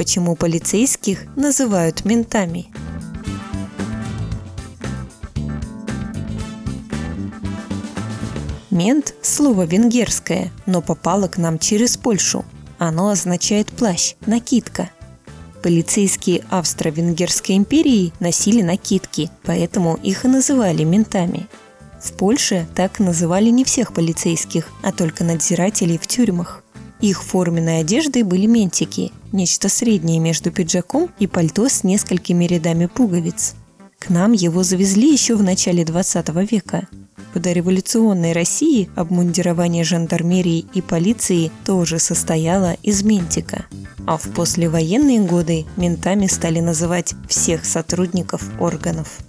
почему полицейских называют ментами. Мент – слово венгерское, но попало к нам через Польшу. Оно означает плащ, накидка. Полицейские Австро-Венгерской империи носили накидки, поэтому их и называли ментами. В Польше так называли не всех полицейских, а только надзирателей в тюрьмах. Их форменной одеждой были ментики, нечто среднее между пиджаком и пальто с несколькими рядами пуговиц. К нам его завезли еще в начале 20 века. В дореволюционной России обмундирование жандармерии и полиции тоже состояло из ментика. А в послевоенные годы ментами стали называть всех сотрудников органов.